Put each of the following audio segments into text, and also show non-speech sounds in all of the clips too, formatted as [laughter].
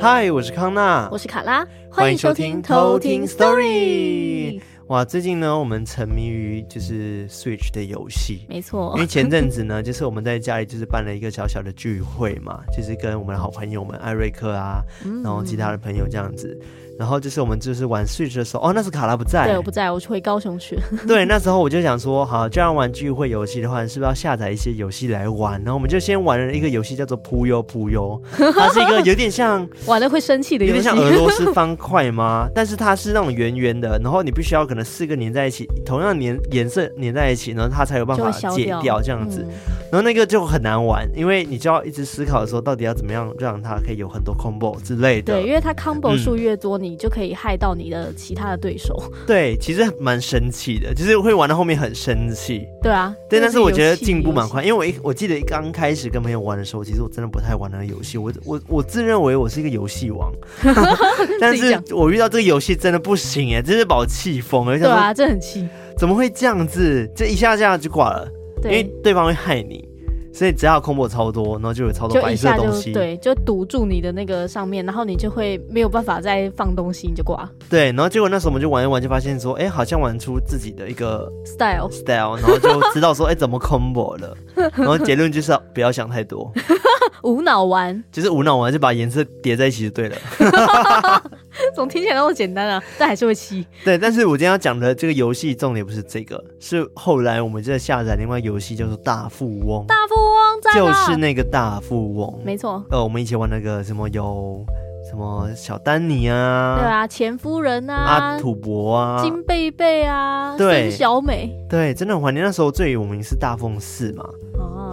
嗨，我是康娜，我是卡拉，欢迎收听偷听 Story。哇，最近呢，我们沉迷于就是 Switch 的游戏，没错。因为前阵子呢，[laughs] 就是我们在家里就是办了一个小小的聚会嘛，就是跟我们的好朋友们艾瑞克啊，然后其他的朋友这样子。然后就是我们就是玩 Switch 的时候，哦，那时卡拉不在，对，我不在，我去回高雄去。[laughs] 对，那时候我就想说，好，这样玩聚会游戏的话，是不是要下载一些游戏来玩？然后我们就先玩了一个游戏，叫做扑悠扑悠，它是一个有点像 [laughs] 玩了会生气的游戏，有点像俄罗斯方块吗？但是它是那种圆圆的，然后你必须要可能四个粘在一起，同样粘颜色粘在一起，然后它才有办法解掉这样子。嗯、然后那个就很难玩，因为你就要一直思考的时候，到底要怎么样让它可以有很多 combo 之类的。对，因为它 combo 数越多，嗯、你就可以害到你的其他的对手，对，其实蛮生气的，就是会玩到后面很生气。对啊，对，但是我觉得进步蛮快，因为我一我记得刚开始跟朋友玩的时候，其实我真的不太玩那个游戏，我我我自认为我是一个游戏王，[laughs] 但是我遇到这个游戏真的不行哎，真是把我气疯了。对啊，这很气，怎么会这样子？这一下这样就挂了，对，因为对方会害你。所以只要空 o 超多，然后就有超多白色东西，对，就堵住你的那个上面，然后你就会没有办法再放东西，你就挂。对，然后结果那时候我们就玩一玩，就发现说，哎，好像玩出自己的一个 style style，然后就知道说，哎，怎么 combo 了。[laughs] 然后结论就是不要想太多，[laughs] 无脑玩，就是无脑玩，就把颜色叠在一起就对了。[laughs] 总听起来那么简单啊，但还是会气。对，但是我今天要讲的这个游戏重点不是这个，是后来我们在下载另外游戏叫做大富翁。大富翁就是那个大富翁，没错。呃，我们一起玩那个什么有什么小丹尼啊，对啊，钱夫人啊，阿土伯啊，金贝贝啊，对，小美，对，真的很怀念。那时候最有名是大富翁四嘛。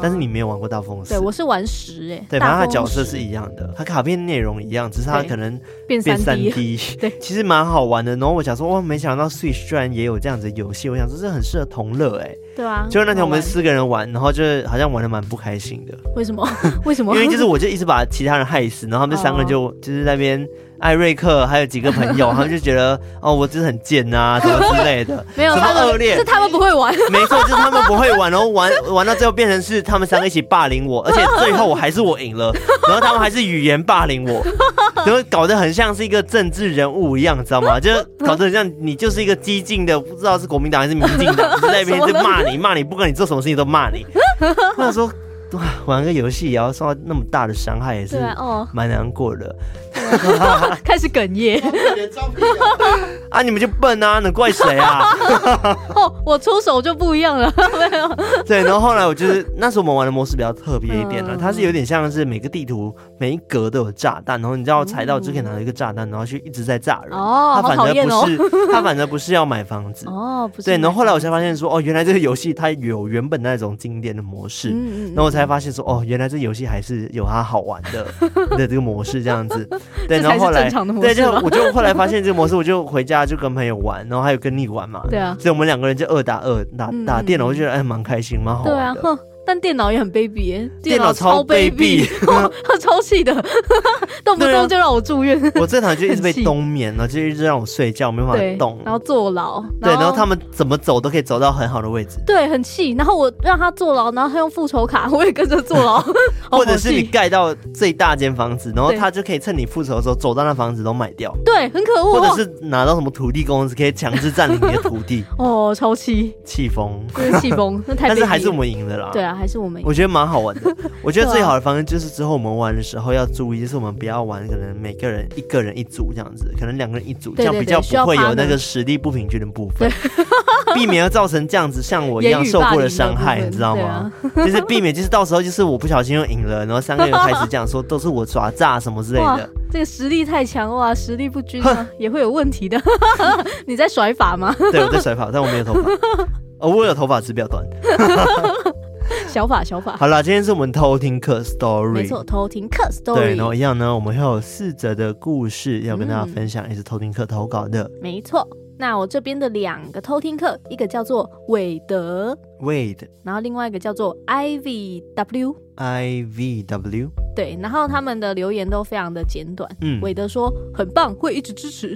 但是你没有玩过大富翁四？对，我是玩十哎。对，反正它角色是一样的，它卡片内容一样，只是它可能变三 D。[laughs] 对，其实蛮好玩的。然后我想说，哇，没想到 Switch 居然也有这样子的游戏。我想说，这很适合同乐哎。对啊。就是那天我们四个人玩，然后就好像玩的蛮不开心的。为什么？[laughs] 为什么？因为就是我就一直把其他人害死，然后他们三个人就就是在那边。艾瑞克还有几个朋友，他们就觉得哦，我真的很贱啊，什么之类的，[laughs] 没有什么恶劣，是他们不会玩，[laughs] 没错，就是他们不会玩，然后玩玩到最后变成是他们三个一起霸凌我，而且最后我还是我赢了，然后他们还是语言霸凌我，[laughs] 然后搞得很像是一个政治人物一样，知道吗？就搞得很像你就是一个激进的，不知道是国民党还是民进党，在那边就骂你骂你，不管你做什么事情都骂你。我想说，哇，玩个游戏也要受到那么大的伤害，也是蛮难过的。[laughs] 开始哽咽 [laughs] 啊！你们就笨啊，能怪谁啊？[laughs] 哦，我出手就不一样了，没有。对，然后后来我就是那时候我们玩的模式比较特别一点了，它是有点像是每个地图每一格都有炸弹，然后你知道踩到就可以拿到一个炸弹，然后去一直在炸人。哦，它反而不是，它反而不是要买房子。哦，不是。对，然后后来我才发现说，哦，原来这个游戏它有原本那种经典的模式。嗯嗯。然后我才发现说，哦，原来这游戏还是有它好玩的的这个模式这样子。对，然后后来，对，就 [laughs] 我就后来发现这个模式，我就回家就跟朋友玩，然后还有跟你玩嘛。对啊，所以我们两个人就二打二打打电脑，我觉得哎蛮开心，蛮好玩的。对啊。但电脑也很卑鄙，电脑超卑鄙，[laughs] [laughs] 超气的，动不动就让我住院。我这台就一直被冬眠了，就一直让我睡觉，没办法动，然后坐牢。对，然后他们怎么走都可以走到很好的位置。对，很气。然后我让他坐牢，然后他用复仇卡，我也跟着坐牢。或者是你盖到最大间房子，然后他就可以趁你复仇的时候走到那房子都买掉。对，很可恶。或者是拿到什么土地公司，可以强制占领你的土地。[laughs] 哦，超气，气疯，气疯，那 [laughs] 太。但是还是我们赢了啦。对啊，还是我们赢。我觉得蛮好玩的。[laughs] 我觉得最好的方式就是之后我们玩的时候要注意，就是我们不要玩可能每个人一个人一组这样子，可能两个人一组，这样比较不会有那个实力不平均的部分，避免要造成这样子像我一样受过的伤害，你知道吗？就是避免，就是到时候就是我不小心又赢了，然后三个人开始这样说 [laughs] 都是我耍诈什么之类的。这个实力太强哇，实力不均啊也会有问题的。[laughs] 你在甩发吗？对，我在甩发，但我没有头发。[laughs] 哦，我有头发，只是比较短。小法小法，好了，今天是我们偷听客 story，没错，偷听客 story。对，然后一样呢，我们会有四则的故事要跟大家分享，嗯、也是偷听客投稿的。没错，那我这边的两个偷听客，一个叫做韦德 Wade，然后另外一个叫做 IVW IVW。对，然后他们的留言都非常的简短。嗯，韦德说很棒，会一直支持。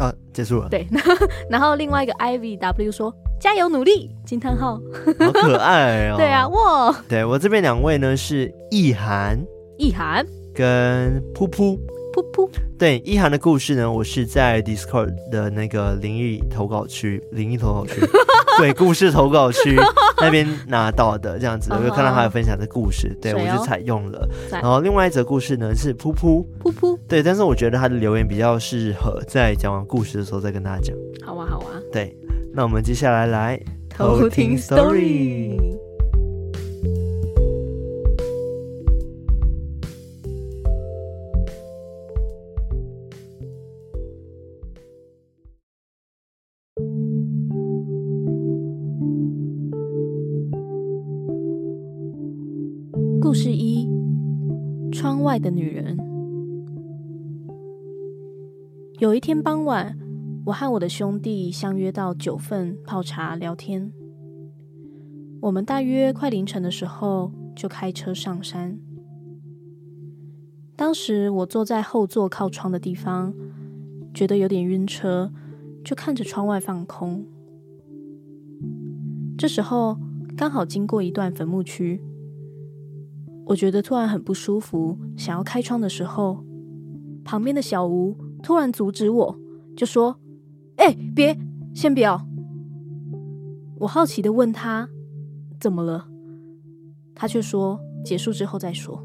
啊，结束了。对，[laughs] 然后另外一个 IVW 说。加油努力！惊叹号，好可爱哦。[laughs] 对啊，哇！对我这边两位呢是意涵，意涵跟噗噗。噗噗，对一涵的故事呢，我是在 Discord 的那个灵异投稿区、灵异投稿区、[laughs] 鬼故事投稿区 [laughs] 那边拿到的，这样子，我就看到他有分享的故事，对我就采用了。然后另外一则故事呢是噗噗噗噗，对，但是我觉得他的留言比较适合在讲完故事的时候再跟大家讲。好啊，好啊。对，那我们接下来来偷听 story。有一天傍晚，我和我的兄弟相约到九份泡茶聊天。我们大约快凌晨的时候就开车上山。当时我坐在后座靠窗的地方，觉得有点晕车，就看着窗外放空。这时候刚好经过一段坟墓区。我觉得突然很不舒服，想要开窗的时候，旁边的小吴突然阻止我，就说：“哎、欸，别，先不要。”我好奇的问他：“怎么了？”他却说：“结束之后再说。”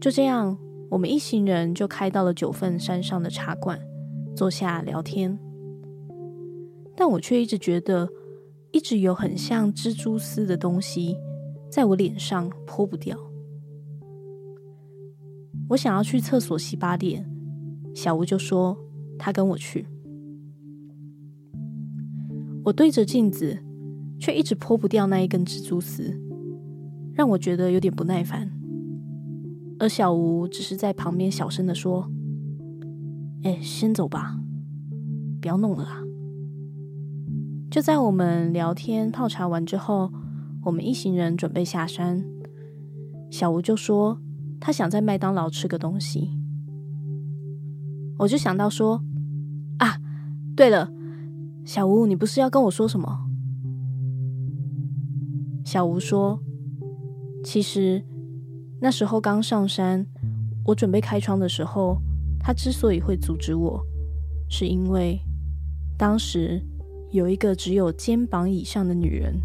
就这样，我们一行人就开到了九份山上的茶馆，坐下聊天。但我却一直觉得，一直有很像蜘蛛丝的东西。在我脸上泼不掉，我想要去厕所洗把脸，小吴就说他跟我去。我对着镜子，却一直脱不掉那一根蜘蛛丝，让我觉得有点不耐烦。而小吴只是在旁边小声的说：“哎，先走吧，不要弄了啊。”就在我们聊天泡茶完之后。我们一行人准备下山，小吴就说他想在麦当劳吃个东西。我就想到说啊，对了，小吴，你不是要跟我说什么？小吴说，其实那时候刚上山，我准备开窗的时候，他之所以会阻止我，是因为当时有一个只有肩膀以上的女人。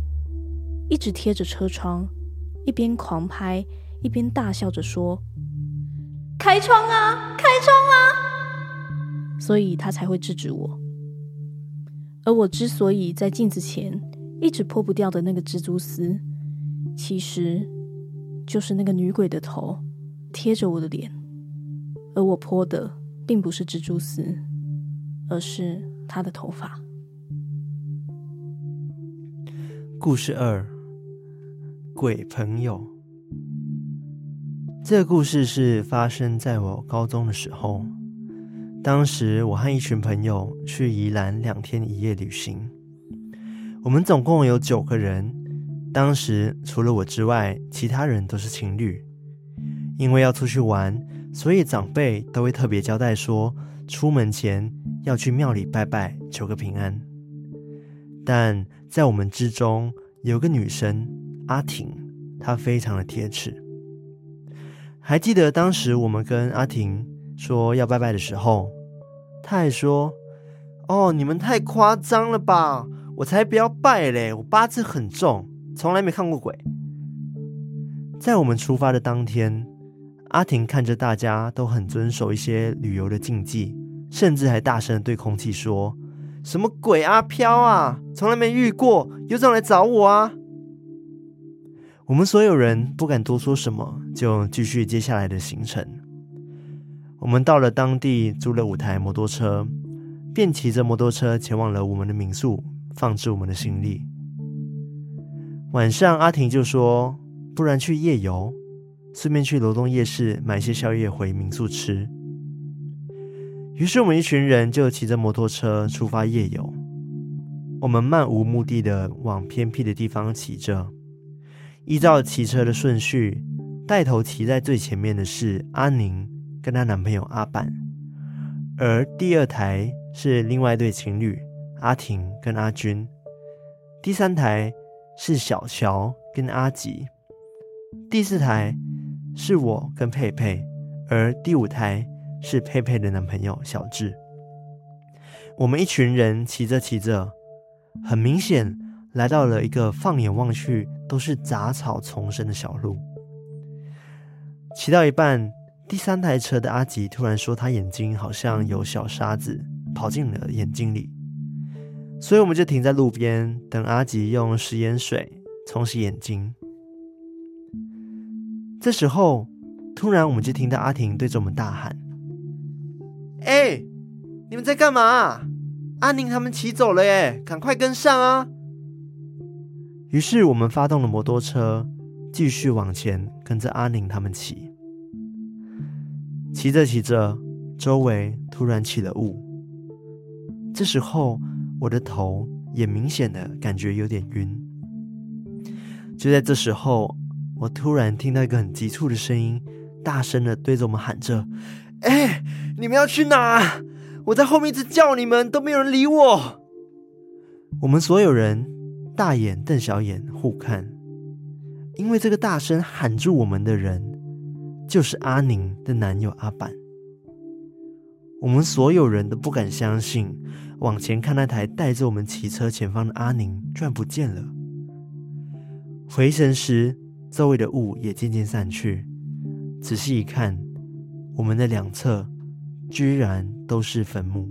一直贴着车窗，一边狂拍，一边大笑着说：“开窗啊，开窗啊！”所以他才会制止我。而我之所以在镜子前一直脱不掉的那个蜘蛛丝，其实就是那个女鬼的头贴着我的脸，而我泼的并不是蜘蛛丝，而是她的头发。故事二。鬼朋友，这个故事是发生在我高中的时候。当时我和一群朋友去宜兰两天一夜旅行，我们总共有九个人。当时除了我之外，其他人都是情侣。因为要出去玩，所以长辈都会特别交代说，出门前要去庙里拜拜，求个平安。但在我们之中，有个女生。阿婷，她非常的铁齿。还记得当时我们跟阿婷说要拜拜的时候，他还说：“哦，你们太夸张了吧！我才不要拜嘞，我八字很重，从来没看过鬼。”在我们出发的当天，阿婷看着大家都很遵守一些旅游的禁忌，甚至还大声对空气说：“什么鬼阿飘啊，从来没遇过，有种来找我啊！”我们所有人不敢多说什么，就继续接下来的行程。我们到了当地，租了五台摩托车，便骑着摩托车前往了我们的民宿，放置我们的行李。晚上，阿婷就说：“不然去夜游，顺便去罗东夜市买些宵夜回民宿吃。”于是，我们一群人就骑着摩托车出发夜游。我们漫无目的的往偏僻的地方骑着。依照骑车的顺序，带头骑在最前面的是阿宁跟她男朋友阿板，而第二台是另外一对情侣，阿婷跟阿军，第三台是小乔跟阿吉，第四台是我跟佩佩，而第五台是佩佩的男朋友小智。我们一群人骑着骑着，很明显来到了一个放眼望去都是杂草丛生的小路。骑到一半，第三台车的阿吉突然说他眼睛好像有小沙子跑进了眼睛里。所以我们就停在路边，等阿吉用食盐水冲洗眼睛。这时候，突然我们就听到阿婷对着我们大喊：“哎，你们在干嘛？阿宁他们骑走了耶，赶快跟上啊！”于是我们发动了摩托车，继续往前，跟着阿宁他们骑。骑着骑着，周围突然起了雾。这时候，我的头也明显的感觉有点晕。就在这时候，我突然听到一个很急促的声音，大声的对着我们喊着：“哎，你们要去哪？我在后面一直叫你们，都没有人理我。[laughs] ”我们所有人大眼瞪小眼互看，因为这个大声喊住我们的人，就是阿宁的男友阿板。我们所有人都不敢相信。往前看，那台带着我们骑车前方的阿宁居然不见了。回神时，周围的雾也渐渐散去。仔细一看，我们的两侧居然都是坟墓。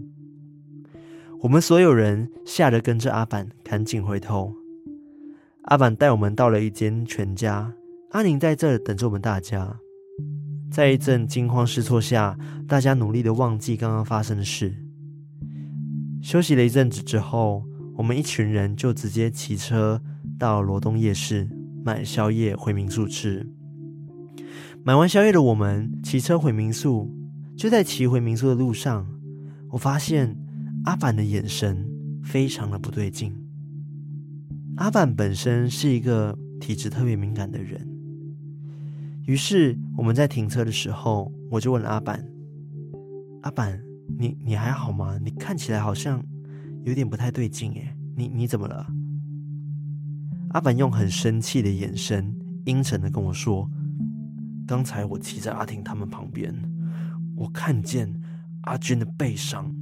我们所有人吓得跟着阿板赶紧回头。阿板带我们到了一间全家，阿宁在这等着我们大家。在一阵惊慌失措下，大家努力的忘记刚刚发生的事。休息了一阵子之后，我们一群人就直接骑车到罗东夜市买宵夜回民宿吃。买完宵夜的我们骑车回民宿，就在骑回民宿的路上，我发现阿板的眼神非常的不对劲。阿板本身是一个体质特别敏感的人，于是我们在停车的时候，我就问阿板：“阿板。”你你还好吗？你看起来好像有点不太对劲耶。你你怎么了？阿板用很生气的眼神，阴沉的跟我说：“刚才我骑在阿婷他们旁边，我看见阿军的背上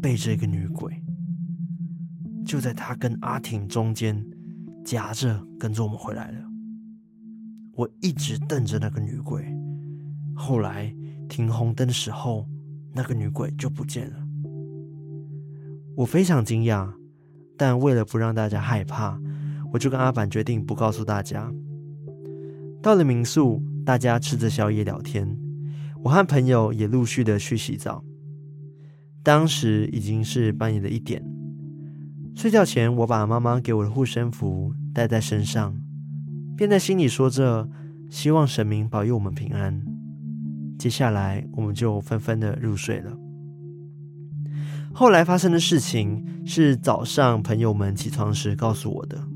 背着一个女鬼，就在他跟阿婷中间夹着，跟着我们回来了。我一直瞪着那个女鬼，后来停红灯的时候。”那个女鬼就不见了，我非常惊讶，但为了不让大家害怕，我就跟阿板决定不告诉大家。到了民宿，大家吃着宵夜聊天，我和朋友也陆续的去洗澡。当时已经是半夜的一点，睡觉前我把妈妈给我的护身符带在身上，便在心里说着，希望神明保佑我们平安。接下来，我们就纷纷的入睡了。后来发生的事情是早上朋友们起床时告诉我的。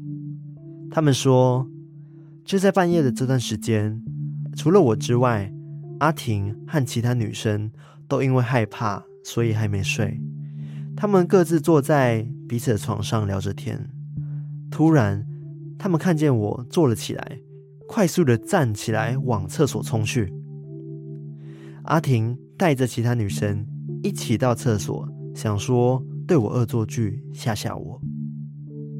他们说，就在半夜的这段时间，除了我之外，阿婷和其他女生都因为害怕，所以还没睡。他们各自坐在彼此的床上聊着天。突然，他们看见我坐了起来，快速的站起来往厕所冲去。阿婷带着其他女生一起到厕所，想说对我恶作剧吓吓我。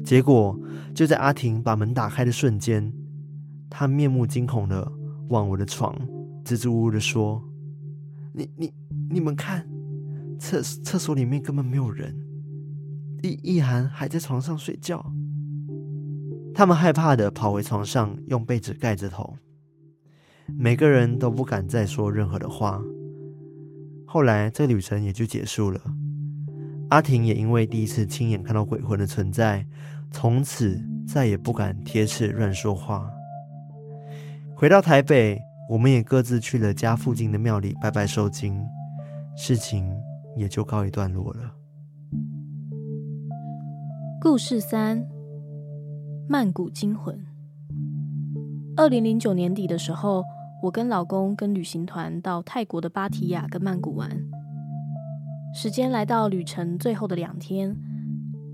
结果就在阿婷把门打开的瞬间，她面目惊恐的往我的床支支吾吾的说：“你、你、你们看，厕厕所里面根本没有人，易易涵还在床上睡觉。”他们害怕的跑回床上，用被子盖着头。每个人都不敢再说任何的话。后来，这旅程也就结束了。阿婷也因为第一次亲眼看到鬼魂的存在，从此再也不敢贴刺乱说话。回到台北，我们也各自去了家附近的庙里拜拜收惊，事情也就告一段落了。故事三：曼谷惊魂。二零零九年底的时候。我跟老公跟旅行团到泰国的芭提雅跟曼谷玩，时间来到旅程最后的两天，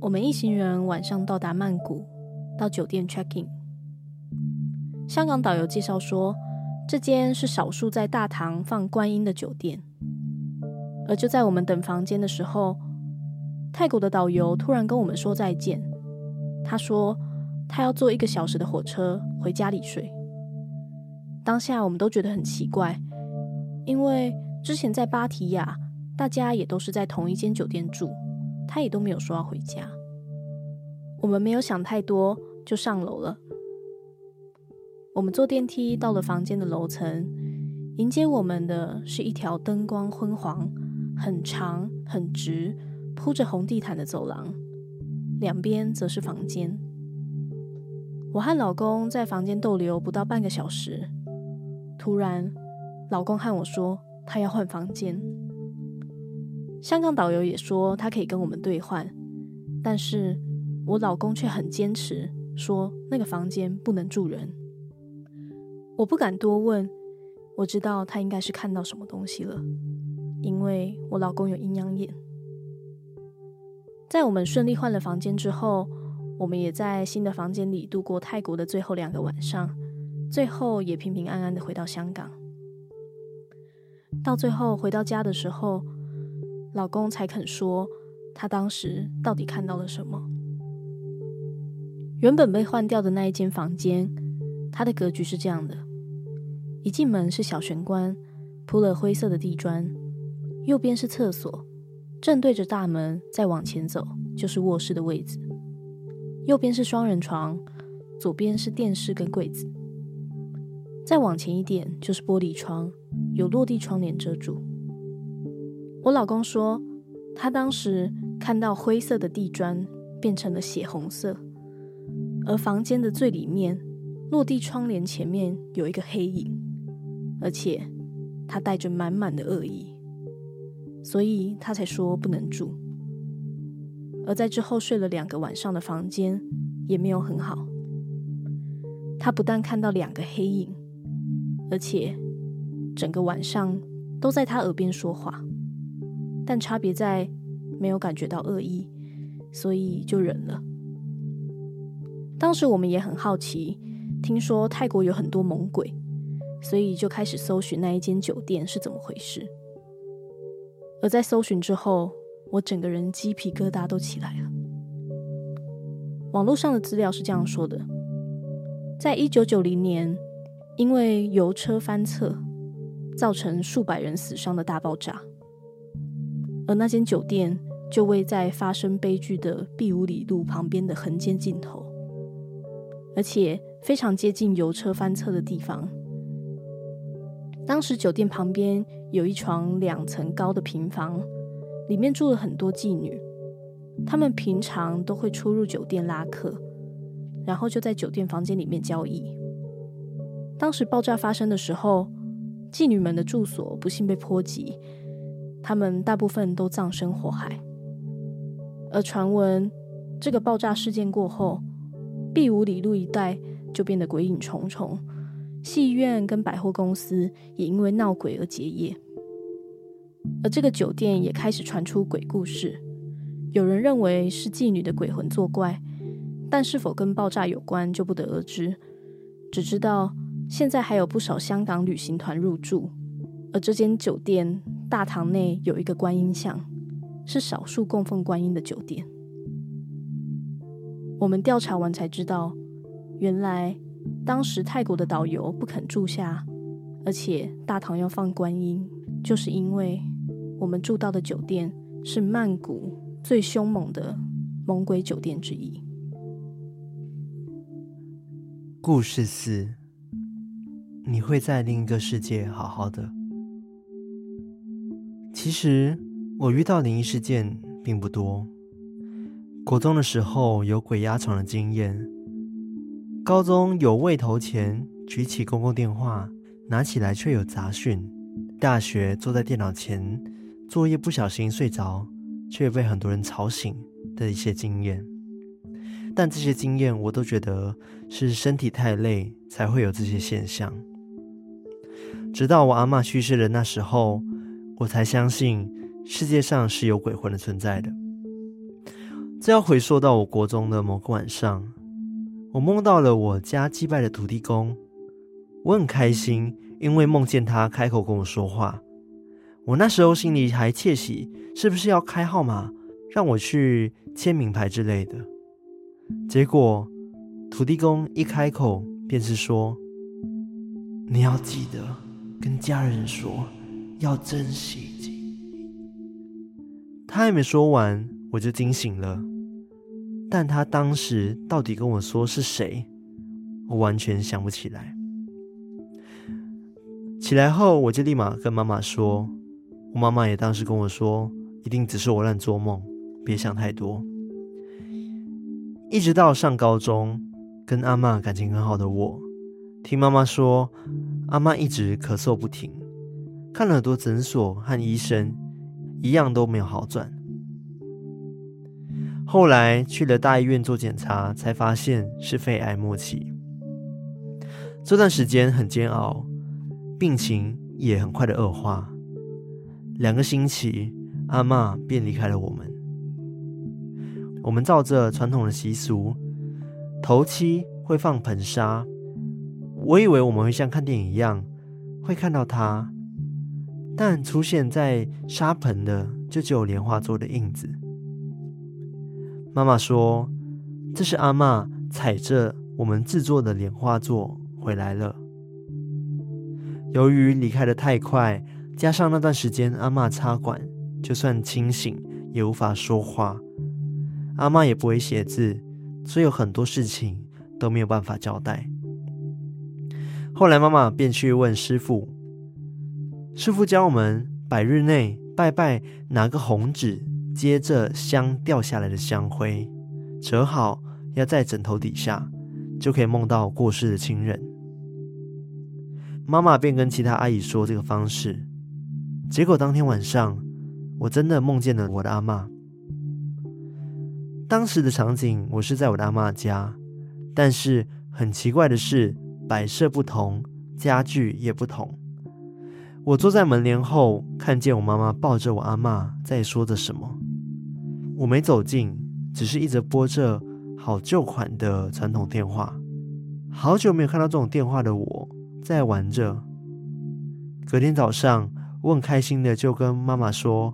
我们一行人晚上到达曼谷，到酒店 check in。香港导游介绍说，这间是少数在大堂放观音的酒店。而就在我们等房间的时候，泰国的导游突然跟我们说再见。他说他要坐一个小时的火车回家里睡。当下我们都觉得很奇怪，因为之前在芭提雅，大家也都是在同一间酒店住，他也都没有说要回家。我们没有想太多，就上楼了。我们坐电梯到了房间的楼层，迎接我们的是一条灯光昏黄、很长、很直、铺着红地毯的走廊，两边则是房间。我和老公在房间逗留不到半个小时，突然，老公和我说他要换房间。香港导游也说他可以跟我们兑换，但是我老公却很坚持说那个房间不能住人。我不敢多问，我知道他应该是看到什么东西了，因为我老公有阴阳眼。在我们顺利换了房间之后，我们也在新的房间里度过泰国的最后两个晚上，最后也平平安安的回到香港。到最后回到家的时候，老公才肯说他当时到底看到了什么。原本被换掉的那一间房间，它的格局是这样的。一进门是小玄关，铺了灰色的地砖，右边是厕所，正对着大门，再往前走就是卧室的位置。右边是双人床，左边是电视跟柜子。再往前一点就是玻璃窗，有落地窗帘遮住。我老公说，他当时看到灰色的地砖变成了血红色，而房间的最里面，落地窗帘前面有一个黑影。而且他带着满满的恶意，所以他才说不能住。而在之后睡了两个晚上的房间也没有很好。他不但看到两个黑影，而且整个晚上都在他耳边说话，但差别在没有感觉到恶意，所以就忍了。当时我们也很好奇，听说泰国有很多猛鬼。所以就开始搜寻那一间酒店是怎么回事。而在搜寻之后，我整个人鸡皮疙瘩都起来了。网络上的资料是这样说的：在一九九零年，因为油车翻侧，造成数百人死伤的大爆炸，而那间酒店就位在发生悲剧的碧武里路旁边的横街尽头，而且非常接近油车翻侧的地方。当时酒店旁边有一幢两层高的平房，里面住了很多妓女，她们平常都会出入酒店拉客，然后就在酒店房间里面交易。当时爆炸发生的时候，妓女们的住所不幸被波及，她们大部分都葬身火海。而传闻这个爆炸事件过后，碧武里路一带就变得鬼影重重。戏院跟百货公司也因为闹鬼而结业，而这个酒店也开始传出鬼故事。有人认为是妓女的鬼魂作怪，但是否跟爆炸有关就不得而知。只知道现在还有不少香港旅行团入住，而这间酒店大堂内有一个观音像，是少数供奉观音的酒店。我们调查完才知道，原来。当时泰国的导游不肯住下，而且大堂要放观音，就是因为我们住到的酒店是曼谷最凶猛的猛鬼酒店之一。故事四：你会在另一个世界好好的。其实我遇到灵异事件并不多，国中的时候有鬼压床的经验。高中有未投钱举起公共电话，拿起来却有杂讯。大学坐在电脑前作业不小心睡着，却被很多人吵醒的一些经验。但这些经验我都觉得是身体太累才会有这些现象。直到我阿嬷去世的那时候，我才相信世界上是有鬼魂的存在的。这要回溯到我国中的某个晚上，我梦到了我家祭拜的土地公，我很开心，因为梦见他开口跟我说话。我那时候心里还窃喜，是不是要开号码让我去签名牌之类的？结果土地公一开口便是说：“你要记得跟家人说，要珍惜。”他还没说完，我就惊醒了。但他当时到底跟我说是谁，我完全想不起来。起来后，我就立马跟妈妈说。我妈妈也当时跟我说，一定只是我乱做梦，别想太多。一直到上高中，跟阿嬷感情很好的我，听妈妈说，阿嬷一直咳嗽不停，看了很多诊所和医生，一样都没有好转。后来去了大医院做检查，才发现是肺癌末期。这段时间很煎熬，病情也很快的恶化。两个星期，阿嬷便离开了我们。我们照着传统的习俗，头七会放盆沙。我以为我们会像看电影一样，会看到她，但出现在沙盆的就只有莲花座的印子。妈妈说，这是阿嬷踩着我们制作的莲花座回来了。由于离开得太快。加上那段时间，阿嬷插管，就算清醒也无法说话。阿嬷也不会写字，所以有很多事情都没有办法交代。后来妈妈便去问师傅，师傅教我们百日内拜拜，拿个红纸接着香掉下来的香灰，折好压在枕头底下，就可以梦到过世的亲人。妈妈便跟其他阿姨说这个方式。结果当天晚上，我真的梦见了我的阿嬷。当时的场景，我是在我的阿嬷家，但是很奇怪的是，摆设不同，家具也不同。我坐在门帘后，看见我妈妈抱着我阿嬷在说着什么。我没走近，只是一直拨着好旧款的传统电话。好久没有看到这种电话的我，在玩着。隔天早上。我很开心的就跟妈妈说：“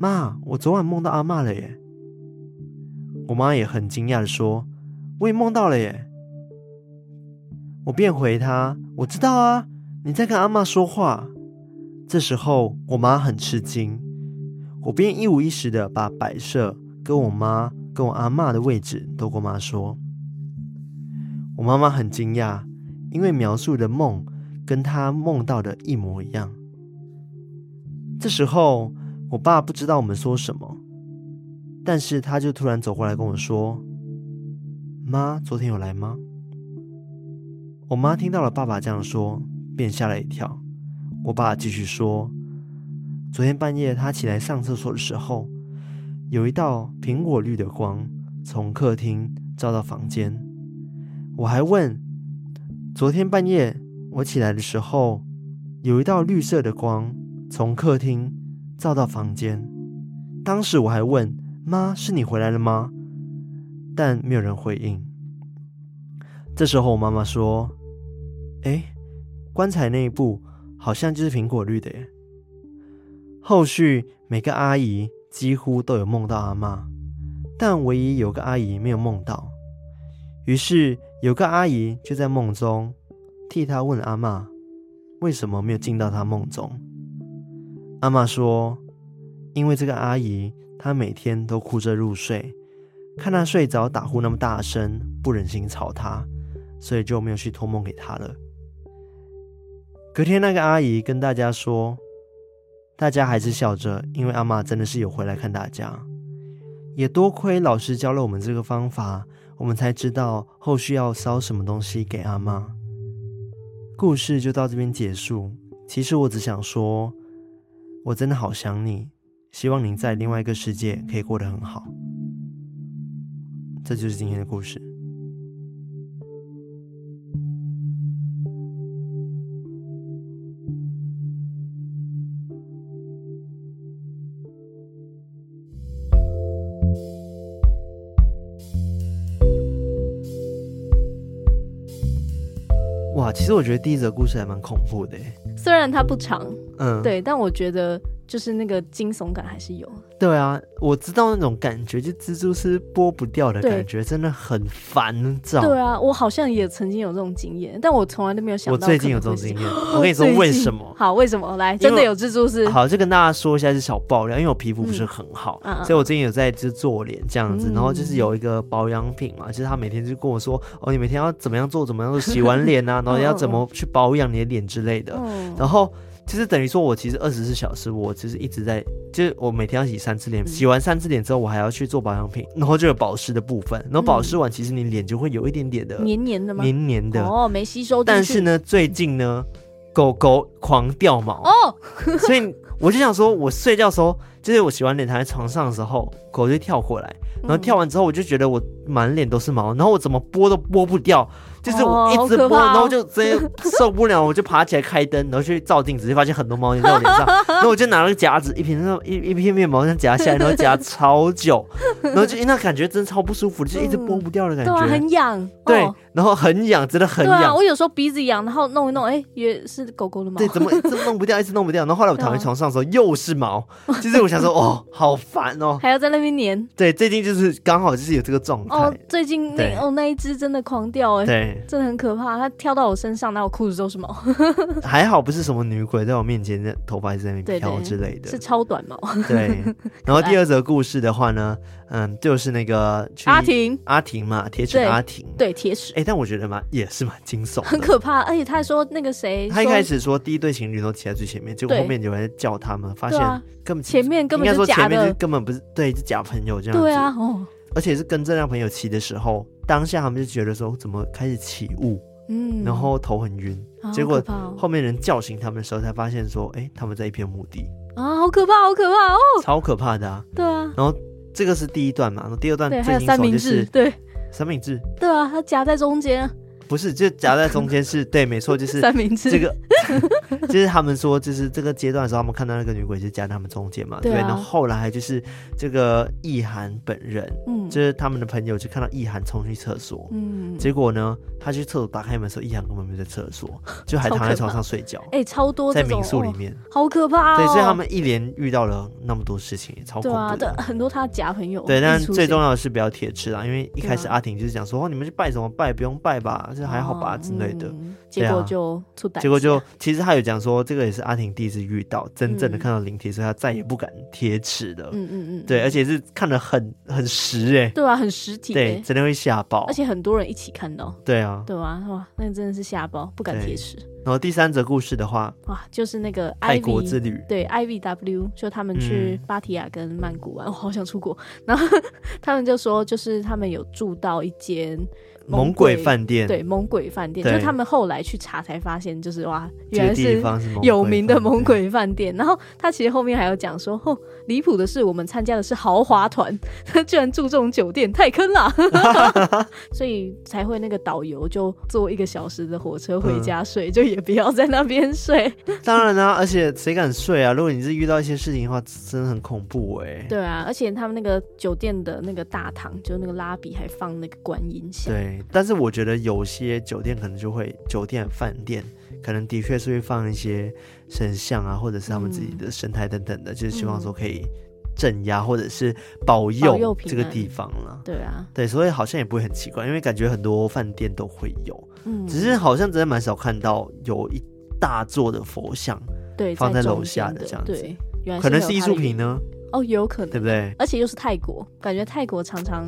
妈，我昨晚梦到阿嬷了耶。”我妈也很惊讶的说：“我也梦到了耶。”我便回她：“我知道啊，你在跟阿嬷说话。”这时候我妈很吃惊，我便一五一十的把摆设跟我妈跟我阿嬷的位置都跟我妈说。我妈妈很惊讶，因为描述的梦跟她梦到的一模一样。这时候，我爸不知道我们说什么，但是他就突然走过来跟我说：“妈，昨天有来吗？”我妈听到了爸爸这样说，便吓了一跳。我爸继续说：“昨天半夜他起来上厕所的时候，有一道苹果绿的光从客厅照到房间。我还问：昨天半夜我起来的时候，有一道绿色的光。”从客厅照到房间，当时我还问妈：“是你回来了吗？”但没有人回应。这时候我妈妈说：“哎，棺材那一部好像就是苹果绿的耶。”后续每个阿姨几乎都有梦到阿妈，但唯一有个阿姨没有梦到。于是有个阿姨就在梦中替她问阿妈：“为什么没有进到她梦中？”阿妈说：“因为这个阿姨，她每天都哭着入睡，看她睡着打呼那么大声，不忍心吵她，所以就没有去托梦给她了。”隔天，那个阿姨跟大家说：“大家还是笑着，因为阿妈真的是有回来看大家。也多亏老师教了我们这个方法，我们才知道后续要烧什么东西给阿妈。”故事就到这边结束。其实我只想说。我真的好想你，希望你在另外一个世界可以过得很好。这就是今天的故事。其实我觉得第一则故事还蛮恐怖的，虽然它不长，嗯，对，但我觉得就是那个惊悚感还是有。对啊，我知道那种感觉，就蜘蛛丝剥不掉的感觉，真的很烦躁。对啊，我好像也曾经有这种经验，但我从来都没有想到。我最近有这种经验，[laughs] 我跟你说为什么？好，为什么？来，真的有蜘蛛丝。好，就跟大家说一下是小爆料，因为我皮肤不是很好，嗯、所以我最近有在就做脸这样子，嗯、然后就是有一个保养品嘛，就是他每天就跟我说，哦，你每天要怎么样做，怎么样做，洗完脸啊，然后要怎么去保养你的脸之类的，嗯、然后。其实等于说，我其实二十四小时，我其实一直在，就是我每天要洗三次脸，嗯、洗完三次脸之后，我还要去做保养品，然后就有保湿的部分，然后保湿完，其实你脸就会有一点点的黏黏的吗？黏黏的哦，没吸收。但是呢，最近呢，狗狗狂掉毛哦，[laughs] 所以我就想说，我睡觉的时候，就是我洗完脸躺在床上的时候，狗就跳过来，然后跳完之后，我就觉得我满脸都是毛，然后我怎么拨都拨不掉。就是我一直播，然后就直接受不了，我就爬起来开灯，然后去照镜子，就发现很多毛粘在我脸上。[laughs] 然后我就拿了个夹子，一片那种一一片面毛，像夹下来，然后夹超久，然后就那感觉真的超不舒服，就一直拨不掉的感觉，很痒。对，然后很痒，真的很痒。我有时候鼻子痒，然后弄一弄，哎，也是狗狗的毛。对，怎么一直弄不掉，一直弄不掉。然后后来我躺在床上的时候，又是毛。其实我想说，哦，好烦哦，还要在那边粘。对，最近就是刚好就是有这个状态。哦，最近那哦那一只真的狂掉，哎，对，真的很可怕。他跳到我身上，那我裤子都是毛。[laughs] 还好不是什么女鬼在我面前，那头发在那边飘之类的，是超短毛。[laughs] 对。然后第二则故事的话呢，嗯，就是那个阿婷，阿婷嘛，铁齿阿婷，对，铁齿。哎，但我觉得嘛，也是蛮惊悚，很可怕。而且他还说那个谁，他一开始说第一对情侣都骑在最前面，结果后面有人叫他们，发现根本前面根本应该说前面根本不是，对，是假朋友这样子。对啊，哦，而且是跟这辆朋友骑的时候，当下他们就觉得说，怎么开始起雾？嗯，然后头很晕，啊、结果后面人叫醒他们的时候，才发现说，哎，他们在一片墓地。啊，好可怕，好可怕哦，超可怕的啊，对啊，然后这个是第一段嘛，然后第二段最惊悚就是对。三明治，对啊，它夹在中间。不是，就夹在中间是对，没错，就是三明治。这个 [laughs] 就是他们说，就是这个阶段的时候，他们看到那个女鬼就夹在他们中间嘛，对，啊、对。然后后来就是这个意涵本人，嗯，就是他们的朋友就看到意涵冲去厕所，嗯，结果呢，他去厕所打开门的时候，意涵根本没在厕所，[laughs] 就还躺在床上睡觉。哎、欸，超多在民宿里面，哦、好可怕、哦。对，所以他们一连遇到了那么多事情，超恐怖的。对啊，[laughs] 很多他夹朋友。对，但最重要的是不要铁齿啦，因为一开始阿婷就是讲说，哦，你们去拜什么拜，不用拜吧，这还好吧。之类的，结果就出歹，结果就其实他有讲说，这个也是阿婷第一次遇到真正的看到灵体，所以他再也不敢贴齿的。嗯嗯嗯，对，而且是看得很很实哎，对啊，很实体，对，真的会吓爆，而且很多人一起看到，对啊，对啊，哇，那真的是吓爆，不敢贴齿。然后第三则故事的话，哇，就是那个泰国之旅，对，IVW，就他们去芭提雅跟曼谷玩，我好想出国。然后 [laughs] 他们就说，就是他们有住到一间。猛鬼饭店，对，猛鬼饭店，就他们后来去查才发现，就是哇，原来是有名的猛鬼饭店。然后他其实后面还有讲说，哦，离谱的是，我们参加的是豪华团，他 [laughs] 居然住这种酒店，太坑了，[laughs] 所以才会那个导游就坐一个小时的火车回家睡，就也不要在那边睡。[laughs] 当然啦，而且谁敢睡啊？如果你是遇到一些事情的话，真的很恐怖哎。对啊，而且他们那个酒店的那个大堂，就那个拉比还放那个观音像。对。但是我觉得有些酒店可能就会，酒店饭店可能的确是会放一些神像啊，或者是他们自己的神台等等的，嗯、就是希望说可以镇压或者是保佑这个地方了。对啊，对，所以好像也不会很奇怪，因为感觉很多饭店都会有，嗯，只是好像真的蛮少看到有一大座的佛像，对，放在楼下的这样子，对，原来可能是艺术品呢？哦，有可能，对不对？而且又是泰国，感觉泰国常常。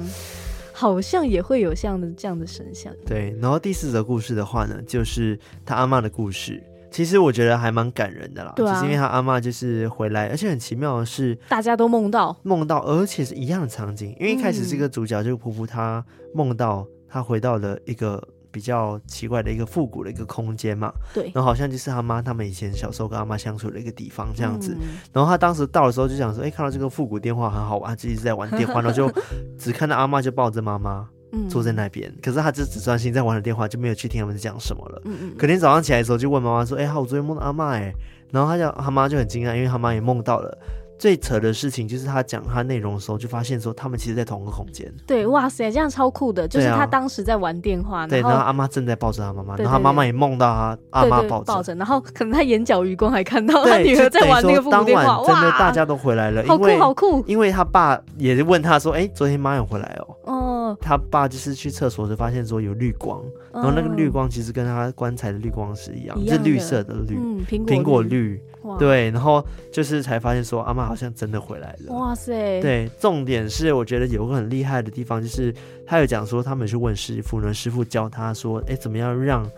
好像也会有像的这样的神像。对，然后第四则故事的话呢，就是他阿嬷的故事。其实我觉得还蛮感人的啦，对啊，就是因为他阿嬷就是回来，而且很奇妙的是，大家都梦到梦到，而且是一样的场景。因为一开始这个主角就是噗噗，他梦到他回到了一个。比较奇怪的一个复古的一个空间嘛，对，然后好像就是他妈他们以前小时候跟阿妈相处的一个地方这样子，嗯、然后他当时到的时候就想说，哎，看到这个复古电话很好玩，就一直在玩电话，然后就 [laughs] 只看到阿妈就抱着妈妈坐在那边，嗯、可是他就只专心在玩着电话，就没有去听他们讲什么了。嗯嗯，隔天早上起来的时候就问妈妈说，哎，我昨天梦到阿妈哎，然后他讲他妈就很惊讶，因为他妈也梦到了。最扯的事情就是他讲他内容的时候，就发现说他们其实，在同一个空间。对，哇塞，这样超酷的。就是他当时在玩电话，对，然后阿妈正在抱着他妈妈，然后他妈妈也梦到他阿妈抱着，然后可能他眼角余光还看到他女儿在玩那个父母电话。真的，大家都回来了，好酷好酷。因为他爸也问他说：“哎，昨天妈有回来哦。”哦，他爸就是去厕所就发现说有绿光，然后那个绿光其实跟他棺材的绿光是一样，是绿色的绿，苹果绿。对，然后就是才发现说阿嬷好像真的回来了。哇塞！对，重点是我觉得有个很厉害的地方，就是他有讲说他们去问师傅呢，师傅教他说，哎，怎么样让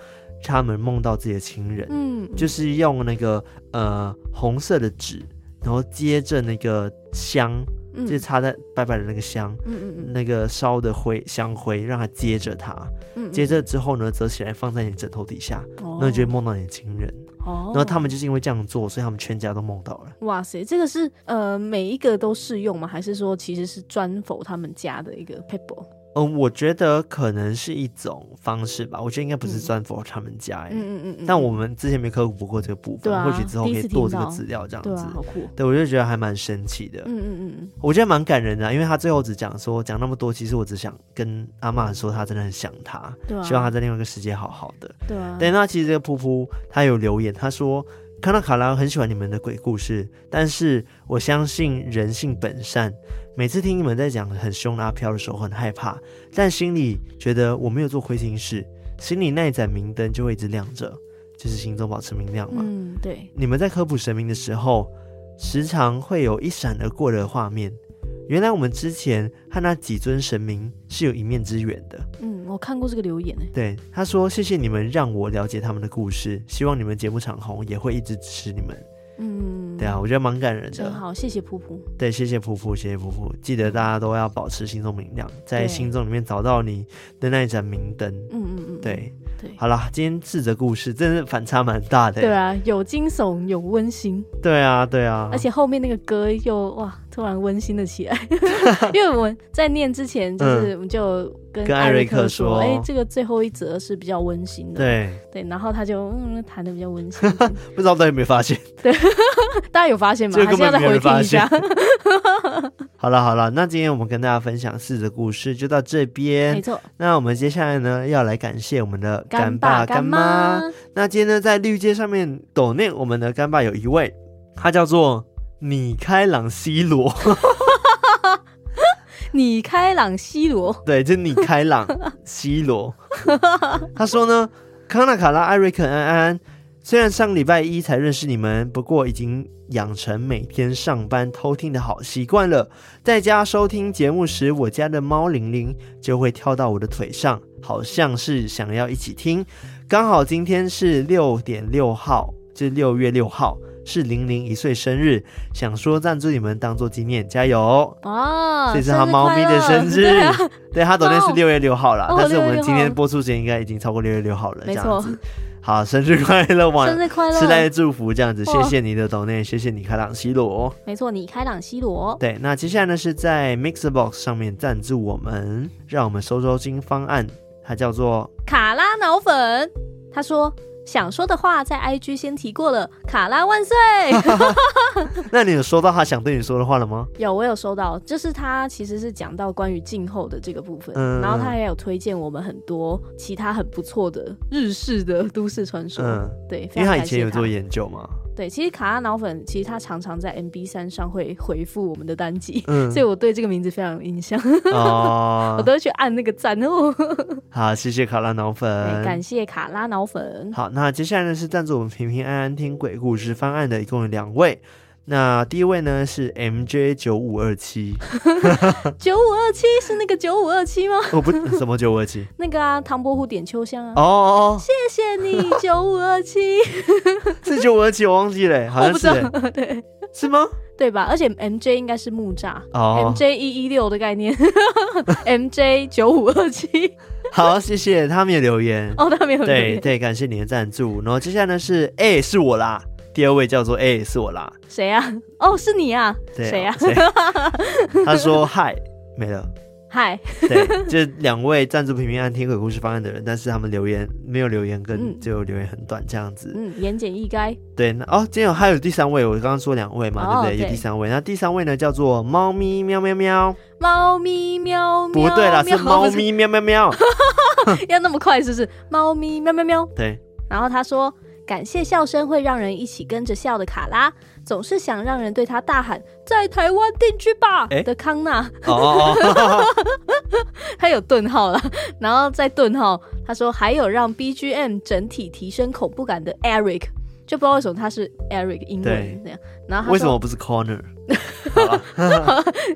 他们梦到自己的亲人？嗯，就是用那个呃红色的纸，然后接着那个香。就是插在拜拜的那个香，嗯嗯嗯，那个烧的灰香灰，让它接着它，嗯，接着之后呢，折起来放在你枕头底下，哦，那你就会梦到你的亲人，哦，然后他们就是因为这样做，所以他们全家都梦到了。哇塞，这个是呃每一个都适用吗？还是说其实是专否他们家的一个撇步？嗯，我觉得可能是一种方式吧。我觉得应该不是专 for 他们家，嗯嗯嗯，但我们之前没科普过这个部分，或许之后可以做这个资料，这样子。好酷。对，我就觉得还蛮神奇的。嗯嗯嗯，我觉得蛮感人的，因为他最后只讲说，讲那么多，其实我只想跟阿妈说，他真的很想他，希望他在另外一个世界好好的。对啊。对，那其实这个噗噗他有留言，他说看到卡拉很喜欢你们的鬼故事，但是我相信人性本善。每次听你们在讲很凶的阿飘的时候，很害怕，但心里觉得我没有做亏心事，心里那一盏明灯就会一直亮着，就是心中保持明亮嘛。嗯，对。你们在科普神明的时候，时常会有一闪而过的画面。原来我们之前和那几尊神明是有一面之缘的。嗯，我看过这个留言。对，他说：“谢谢你们让我了解他们的故事，希望你们节目长红，也会一直支持你们。”嗯，对啊，我觉得蛮感人的。真好，谢谢噗噗。对，谢谢噗噗，谢谢噗噗。记得大家都要保持心中明亮，在心中里面找到你的那一盏明灯。嗯嗯嗯，对。对，好啦，今天四则故事真的反差蛮大的。对啊，有惊悚，有温馨。对啊，对啊。而且后面那个歌又哇，突然温馨了起来。[laughs] 因为我们在念之前，就是我们就跟艾瑞克说，哎、欸，这个最后一则是比较温馨的。对对，然后他就嗯弹的比较温馨。[laughs] 不知道大家有没有发现？对，[laughs] 大家有发现吗？还是要再回听一下。好了好了，那今天我们跟大家分享四则故事就到这边。没错，那我们接下来呢，要来感谢我们的干爸干妈。那今天呢，在绿界上面抖念我们的干爸有一位，他叫做你开朗西罗。你开朗西罗，对，就你开朗西罗。他说呢，康纳、卡拉、艾瑞克、安安。虽然上礼拜一才认识你们，不过已经养成每天上班偷听的好习惯了。在家收听节目时，我家的猫玲玲就会跳到我的腿上，好像是想要一起听。刚好今天是六点六号，就是六月六号，是玲玲一岁生日，想说赞助你们当做纪念，加油哦！这是他猫咪的生日，对，啊、对，他昨天是六月六号了，哦、但是我们今天播出时间应该已经超过六月六号了，这样子。好，生日快乐！晚生日快乐！时代的祝福，这样子，谢谢你的抖内，谢谢你开朗西罗。没错，你开朗西罗。对，那接下来呢是在 Mixerbox 上面赞助我们，让我们收收金方案，它叫做卡拉脑粉。他说。想说的话在 IG 先提过了，卡拉万岁！[laughs] 那你有收到他想对你说的话了吗？有，我有收到，就是他其实是讲到关于静候的这个部分，嗯、然后他也有推荐我们很多其他很不错的日式的都市传说。嗯，对，因为他以前有做研究嘛。对，其实卡拉脑粉，其实他常常在 MB 三上会回复我们的单集，嗯，[laughs] 所以我对这个名字非常有印象，哦，[laughs] 我都会去按那个赞哦。[laughs] 好，谢谢卡拉脑粉，感谢卡拉脑粉。好，那接下来呢是赞助我们平平安安听鬼故事方案的，一共有两位。那第一位呢是 MJ 九五二七，[laughs] 九五二七是那个九五二七吗？我 [laughs] 不，什么九五二七？[laughs] 那个啊，唐伯虎点秋香啊。哦哦，谢谢你九五二七，是九五二七，我忘记了，好像是，对，是吗？对吧？而且 MJ 应该是木栅哦，MJ 一一六的概念，MJ 九五二七。好，谢谢他们也留言哦，他们有留言，对对，感谢你的赞助。然后接下来呢是，哎，是我啦。第二位叫做哎，是我啦。谁呀？哦，是你啊。谁呀？[laughs] 他说嗨，没了。嗨，对，这两位赞助平平安听鬼故事方案的人，但是他们留言没有留言，跟就留言很短这样子。嗯，言简意赅。对，哦，今天有还有第三位，我刚刚说两位嘛，哦、对不对？有第三位，那第三位呢叫做猫咪喵喵喵。猫咪喵喵。不对啦，是猫咪喵喵喵。[laughs] 要那么快是不是？猫咪喵喵喵。对。然后他说。感谢笑声会让人一起跟着笑的卡拉，总是想让人对他大喊“在台湾定居吧”的康纳。哦，[laughs] 他有顿号了，然后再顿号。他说还有让 BGM 整体提升恐怖感的 Eric，就不知道为什么他是 Eric 英文那样。然后他为什么不是 Corner？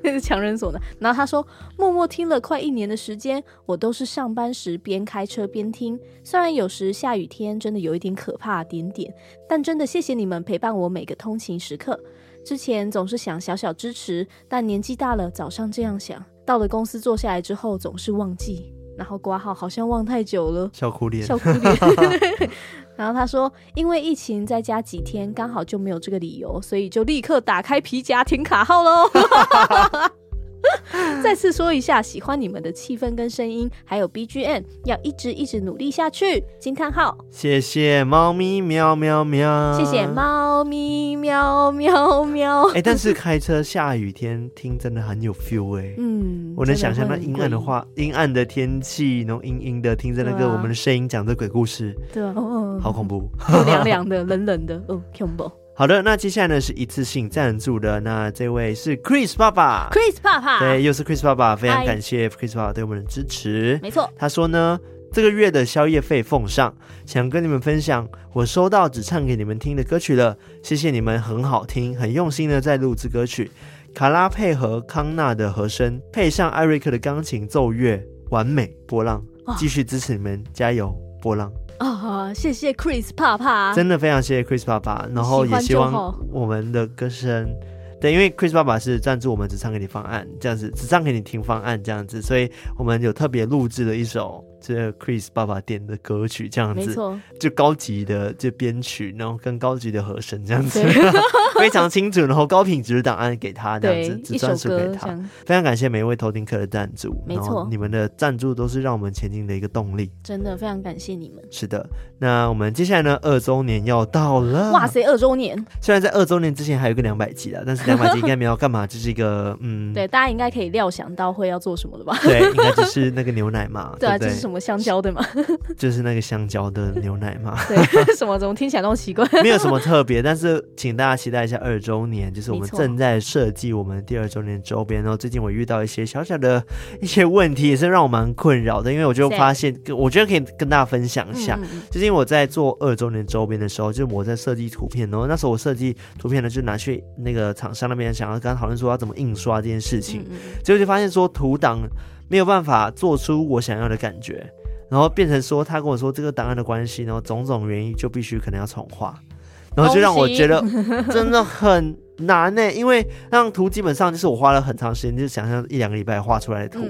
那 [laughs] 是强人所难。然后他说，默默听了快一年的时间，我都是上班时边开车边听。虽然有时下雨天真的有一点可怕点点，但真的谢谢你们陪伴我每个通勤时刻。之前总是想小小支持，但年纪大了，早上这样想，到了公司坐下来之后总是忘记。然后挂号好像忘太久了，笑哭脸，笑哭脸。[laughs] [laughs] 然后他说，因为疫情在家几天，刚好就没有这个理由，所以就立刻打开皮夹填卡号喽。[laughs] [laughs] 再次说一下，喜欢你们的气氛跟声音，还有 BGM，要一直一直努力下去。惊叹号！谢谢猫咪喵喵喵，谢谢猫咪喵喵喵。哎、欸，但是开车下雨天听真的很有 feel 哎、欸。嗯，我能想象那阴暗的话，阴暗的天气，然后阴阴的，听着那个我们的声音讲着鬼故事，对啊，哦、好恐怖，凉凉的，冷冷的，哦，恐怖。好的，那接下来呢是一次性赞助的，那这位是 Chris 爸爸，Chris 爸爸，对，又是 Chris 爸爸，非常感谢 Chris 爸爸对我们的支持。没错，他说呢，这个月的宵夜费奉上，想跟你们分享我收到只唱给你们听的歌曲了，谢谢你们，很好听，很用心的在录制歌曲，卡拉配合康纳的和声，配上艾瑞克的钢琴奏乐，完美波浪，继续支持你们，加油波浪。啊、哦，谢谢 Chris 爸爸，真的非常谢谢 Chris 爸爸，然后也希望我们的歌声，对，因为 Chris 爸爸是赞助我们只唱给你方案这样子，只唱给你听方案这样子，所以我们有特别录制了一首。这 Chris 爸爸点的歌曲这样子，没错，就高级的这编曲，然后跟高级的和声这样子，[laughs] 非常清楚，然后高品质的档案给他这样子，只专属给他。非常感谢每一位偷听客的赞助，没错，你们的赞助都是让我们前进的一个动力，真的非常感谢你们。是的，那我们接下来呢，二周年要到了，哇塞，二周年！虽然在二周年之前还有一个两百集啊，但是 [laughs] 两百集应该没有干嘛，就是一个嗯，对，大家应该可以料想到会要做什么的吧？对，应该就是那个牛奶嘛，[laughs] 对啊，这是什么？香蕉对吗？[laughs] 就是那个香蕉的牛奶嘛。[laughs] 对，[laughs] 什么？怎么听起来那么奇怪？没有什么特别，但是请大家期待一下二周年，就是我们正在设计我们第二周年周边。然后最近我遇到一些小小的一些问题，也是让我蛮困扰的。因为我就发现，我觉得可以跟大家分享一下。就是因为我在做二周年周边的时候，就是我在设计图片，然后那时候我设计图片呢，就拿去那个厂商那边，想要跟他讨论说要怎么印刷这件事情。结果就发现说图档。没有办法做出我想要的感觉，然后变成说他跟我说这个档案的关系，然后种种原因就必须可能要重画，然后就让我觉得 [laughs] [laughs] 真的很难呢，因为那张图基本上就是我花了很长时间，就想象一两个礼拜画出来的图，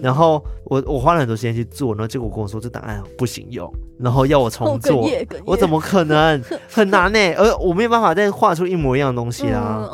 然后我我花了很多时间去做，然后结果跟我说这档案不行用，然后要我重做，我怎么可能 [laughs] 很难呢？而我没有办法再画出一模一样的东西啦。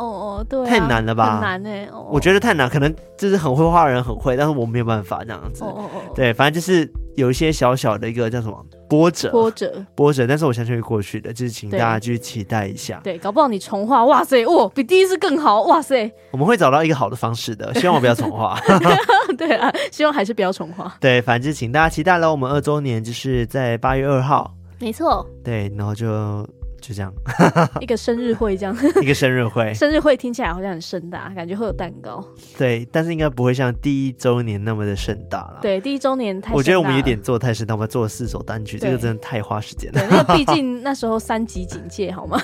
哦，对、啊，太难了吧？很难哎、欸哦，我觉得太难，可能就是很会画的人很会，但是我没有办法这样子。哦哦哦，对，反正就是有一些小小的一个叫什么波折，波折，波折。但是我相信会过去的，就是请大家继续期待一下。对，搞不好你重画，哇塞，哇，比第一次更好，哇塞。我们会找到一个好的方式的，[laughs] 希望我不要重画。[laughs] 对啊，希望还是不要重画。对，反正请大家期待了，我们二周年就是在八月二号。没错。对，然后就。就这样，[laughs] 一个生日会这样，[laughs] [laughs] 一个生日会，生日会听起来好像很盛大，感觉会有蛋糕。对，但是应该不会像第一周年那么的盛大了。对，第一周年太，我觉得我们有点做太盛大，我们做了四首单曲，这个真的太花时间了。对，因为毕竟那时候三级警戒，好吗？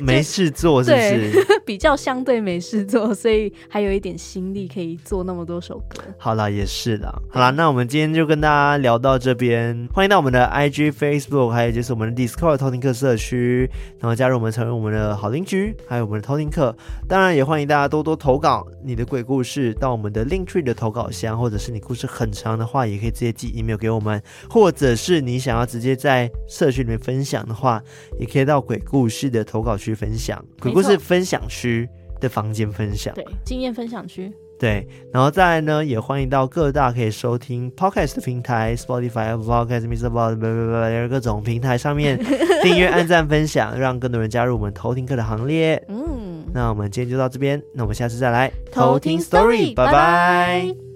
没事做是不是？比较相对没事做，所以还有一点心力可以做那么多首歌。好啦，也是啦。好啦，那我们今天就跟大家聊到这边，欢迎到我们的 IG、Facebook，还有就是我们的 Discord 偷听客社区，然后加入我们。成为我们的好邻居，还有我们的偷听客，当然也欢迎大家多多投稿你的鬼故事到我们的 Linktree 的投稿箱，或者是你故事很长的话，也可以直接寄 email 给我们，或者是你想要直接在社区里面分享的话，也可以到鬼故事的投稿区分享，鬼故事分享区的房间分享，对，经验分享区。对，然后再来呢，也欢迎到各大可以收听 Podcast 的平台，Spotify、Podcast、MixerBox 各种平台上面 [laughs] 订阅、按赞、分享，让更多人加入我们偷听课的行列。嗯，那我们今天就到这边，那我们下次再来偷听 Story，拜拜。